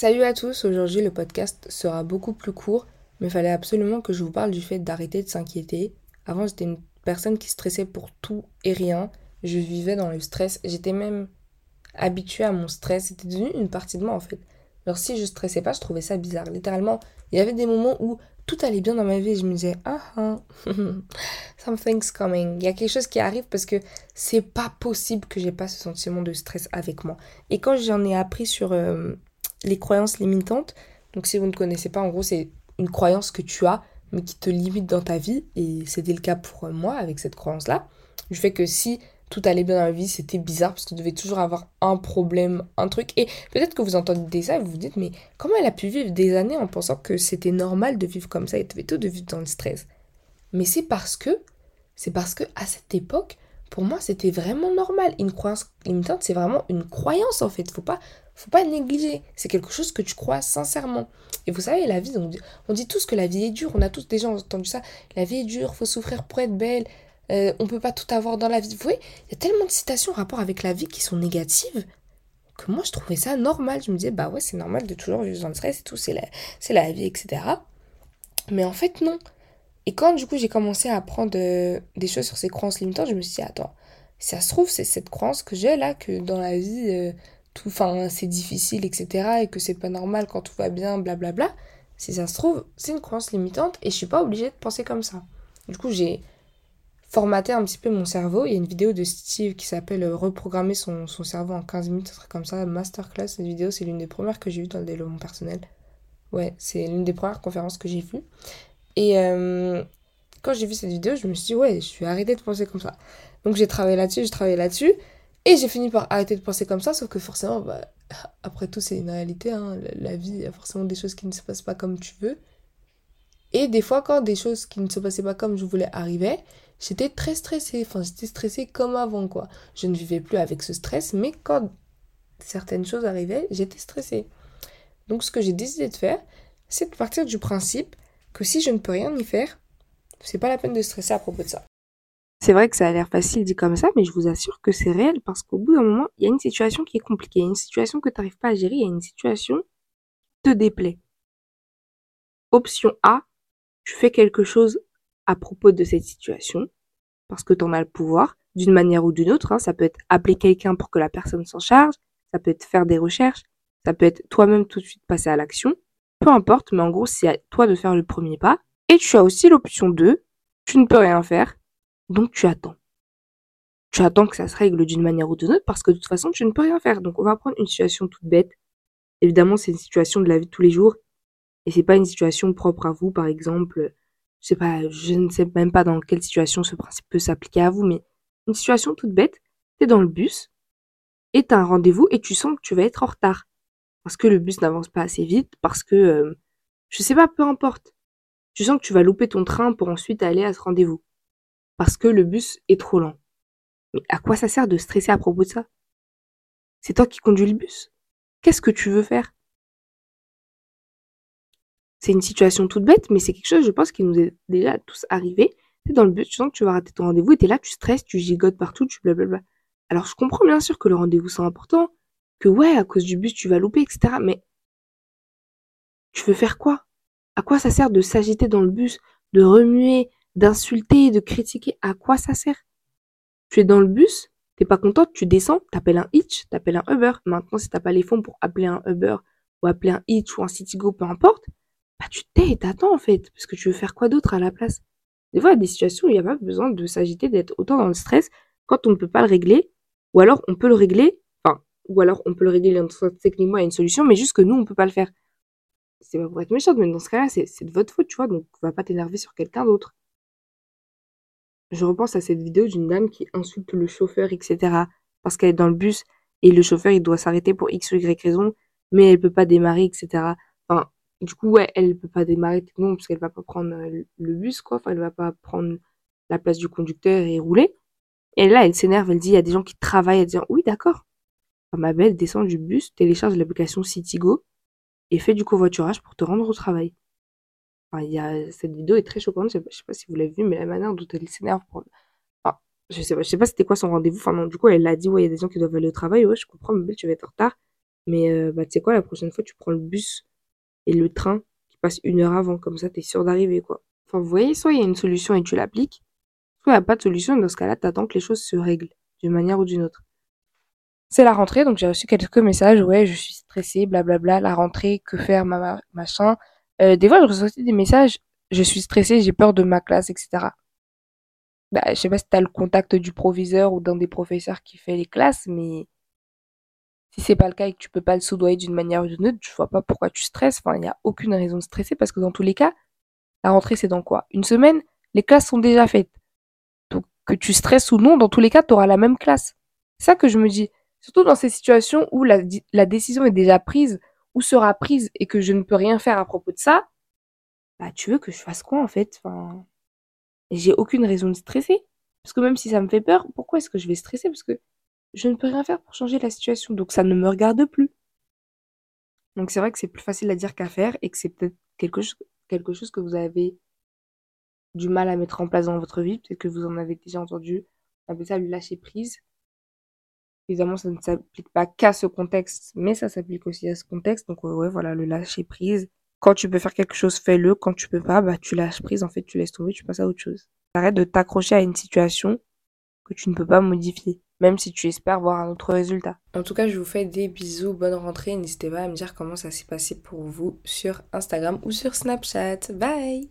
Salut à tous, aujourd'hui le podcast sera beaucoup plus court, mais il fallait absolument que je vous parle du fait d'arrêter de s'inquiéter. Avant j'étais une personne qui stressait pour tout et rien, je vivais dans le stress, j'étais même habituée à mon stress, c'était devenu une partie de moi en fait. Alors si je stressais pas, je trouvais ça bizarre. Littéralement, il y avait des moments où tout allait bien dans ma vie et je me disais ah ah something's coming il y a quelque chose qui arrive parce que c'est pas possible que j'ai pas ce sentiment de stress avec moi et quand j'en ai appris sur euh, les croyances limitantes. Donc si vous ne connaissez pas en gros c'est une croyance que tu as mais qui te limite dans ta vie. Et c'était le cas pour moi avec cette croyance là du fait que si tout allait bien dans la vie, c'était bizarre parce que tu devais toujours avoir un problème, un truc. Et peut-être que vous entendez ça et vous vous dites, mais comment elle a pu vivre des années en pensant que c'était normal de vivre comme ça et tout de vivre dans le stress? Mais c'est parce que, c'est parce que à cette époque, pour moi, c'était vraiment normal. Une croyance limitante, c'est vraiment une croyance en fait. Faut pas, faut pas négliger. C'est quelque chose que tu crois sincèrement. Et vous savez, la vie, on dit, on dit tous que la vie est dure. On a tous déjà entendu ça. La vie est dure, faut souffrir pour être belle. Euh, on peut pas tout avoir dans la vie. Vous voyez, il y a tellement de citations en rapport avec la vie qui sont négatives que moi je trouvais ça normal. Je me disais, bah ouais, c'est normal de toujours vivre dans le stress et tout, c'est la, c'est la vie, etc. Mais en fait, non. Et quand du coup j'ai commencé à apprendre euh, des choses sur ces croyances limitantes, je me suis dit, attends, si ça se trouve, c'est cette croyance que j'ai là, que dans la vie, euh, tout, enfin, c'est difficile, etc. Et que c'est pas normal quand tout va bien, blablabla. Si ça se trouve, c'est une croyance limitante et je suis pas obligée de penser comme ça. Du coup, j'ai formater un petit peu mon cerveau. Il y a une vidéo de Steve qui s'appelle euh, Reprogrammer son, cerveau en 15 minutes, un truc comme ça, masterclass. Cette vidéo, c'est l'une des premières que j'ai vues dans le développement personnel. Ouais, c'est l'une des premières conférences que j'ai vues. Et euh, quand j'ai vu cette vidéo, je me suis dit, ouais, je suis arrêtée de penser comme ça. Donc j'ai travaillé là-dessus, j'ai travaillé là-dessus. Et j'ai fini par arrêter de penser comme ça, sauf que forcément, bah, après tout, c'est une réalité. Hein. La, la vie, il y a forcément des choses qui ne se passent pas comme tu veux. Et des fois, quand des choses qui ne se passaient pas comme je voulais arrivaient, j'étais très stressée. Enfin, j'étais stressée comme avant, quoi. Je ne vivais plus avec ce stress, mais quand certaines choses arrivaient, j'étais stressée. Donc, ce que j'ai décidé de faire, c'est de partir du principe que si je ne peux rien y faire, c'est pas la peine de stresser à propos de ça. C'est vrai que ça a l'air facile dit comme ça, mais je vous assure que c'est réel parce qu'au bout d'un moment, il y a une situation qui est compliquée, il y a une situation que tu n'arrives pas à gérer, il y a une situation qui te déplaît. Option A, tu fais quelque chose à propos de cette situation, parce que tu en as le pouvoir, d'une manière ou d'une autre. Hein. Ça peut être appeler quelqu'un pour que la personne s'en charge, ça peut être faire des recherches, ça peut être toi-même tout de suite passer à l'action. Peu importe, mais en gros, c'est à toi de faire le premier pas. Et tu as aussi l'option 2, tu ne peux rien faire, donc tu attends. Tu attends que ça se règle d'une manière ou d'une autre parce que de toute façon, tu ne peux rien faire. Donc on va prendre une situation toute bête. Évidemment, c'est une situation de la vie de tous les jours et c'est pas une situation propre à vous, par exemple, je sais pas, je ne sais même pas dans quelle situation ce principe peut s'appliquer à vous, mais une situation toute bête, tu es dans le bus et tu as un rendez-vous et tu sens que tu vas être en retard. Parce que le bus n'avance pas assez vite, parce que, euh, je sais pas, peu importe. Tu sens que tu vas louper ton train pour ensuite aller à ce rendez-vous. Parce que le bus est trop lent. Mais à quoi ça sert de stresser à propos de ça? C'est toi qui conduis le bus. Qu'est-ce que tu veux faire? C'est une situation toute bête, mais c'est quelque chose, je pense, qui nous est déjà tous arrivé. C'est dans le but, tu sens que tu vas rater ton rendez-vous et t'es là, tu stresses, tu gigotes partout, tu blablabla. Alors, je comprends bien sûr que le rendez-vous c'est important, que ouais, à cause du bus, tu vas louper, etc. Mais tu veux faire quoi? À quoi ça sert de s'agiter dans le bus, de remuer, d'insulter, de critiquer? À quoi ça sert? Tu es dans le bus, t'es pas contente, tu descends, t'appelles un Hitch, t'appelles un Uber. Maintenant, si t'as pas les fonds pour appeler un Uber ou appeler un Hitch ou un Citigo, peu importe, bah, tu tais et t'attends en fait, parce que tu veux faire quoi d'autre à la place? Des fois, il y a des situations où il n'y a pas besoin de s'agiter, d'être autant dans le stress quand on ne peut pas le régler, ou alors on peut le régler, ou alors on peut le régler techniquement, a une solution, mais juste que nous, on peut pas le faire. C'est pas pour être méchante, mais dans ce cas-là, c'est de votre faute, tu vois, donc va pas t'énerver sur quelqu'un d'autre. Je repense à cette vidéo d'une dame qui insulte le chauffeur, etc. Parce qu'elle est dans le bus et le chauffeur, il doit s'arrêter pour X ou Y raison, mais elle peut pas démarrer, etc. Enfin, du coup, ouais, elle peut pas démarrer non parce qu'elle va pas prendre euh, le bus, quoi. Enfin, elle va pas prendre la place du conducteur et rouler. Et là, elle s'énerve, elle dit, il y a des gens qui travaillent, elle dit, oui, d'accord. Ma belle, descend du bus, télécharge l'application Citigo et fait du covoiturage pour te rendre au travail. Enfin, y a, cette vidéo est très choquante, je pas, sais pas si vous l'avez vue, mais la manière dont elle s'énerve pour, enfin, je sais pas, je sais pas c'était quoi son rendez-vous. Enfin, du coup, elle a dit, ouais, il y a des gens qui doivent aller au travail, ouais, je comprends, ma belle, tu vas être en retard. Mais euh, bah, tu sais quoi, la prochaine fois, tu prends le bus et le train qui passe une heure avant. Comme ça, t'es sûr d'arriver, quoi. Enfin, vous voyez, soit il y a une solution et tu l'appliques, soit il n'y a pas de solution. Et dans ce cas-là, t'attends que les choses se règlent d'une manière ou d'une autre. C'est la rentrée, donc j'ai reçu quelques messages. Ouais, je suis stressée, blablabla. La rentrée, que faire, ma, machin. Euh, des fois, je reçois aussi des messages. Je suis stressée, j'ai peur de ma classe, etc. Bah, je sais pas si t'as le contact du proviseur ou d'un des professeurs qui fait les classes, mais si c'est pas le cas et que tu peux pas le soudoyer d'une manière ou d'une autre, je vois pas pourquoi tu stresses. Enfin, il n'y a aucune raison de stresser parce que dans tous les cas, la rentrée c'est dans quoi? Une semaine, les classes sont déjà faites. Donc que tu stresses ou non, dans tous les cas, tu auras la même classe. C'est ça que je me dis. Surtout dans ces situations où la, décision est déjà prise ou sera prise et que je ne peux rien faire à propos de ça, bah tu veux que je fasse quoi en fait? Enfin, J'ai aucune raison de stresser. Parce que même si ça me fait peur, pourquoi est-ce que je vais stresser? Parce que je ne peux rien faire pour changer la situation, donc ça ne me regarde plus. Donc c'est vrai que c'est plus facile à dire qu'à faire et que c'est peut-être quelque chose, quelque chose que vous avez du mal à mettre en place dans votre vie, peut-être que vous en avez déjà entendu. On appelle ça le lâcher prise. Évidemment, ça ne s'applique pas qu'à ce contexte, mais ça s'applique aussi à ce contexte. Donc ouais, voilà, le lâcher prise. Quand tu peux faire quelque chose, fais-le. Quand tu peux pas, bah tu lâches prise. En fait, tu laisses tomber, tu passes à autre chose. Arrête de t'accrocher à une situation que tu ne peux pas modifier même si tu espères voir un autre résultat. En tout cas, je vous fais des bisous, bonne rentrée. N'hésitez pas à me dire comment ça s'est passé pour vous sur Instagram ou sur Snapchat. Bye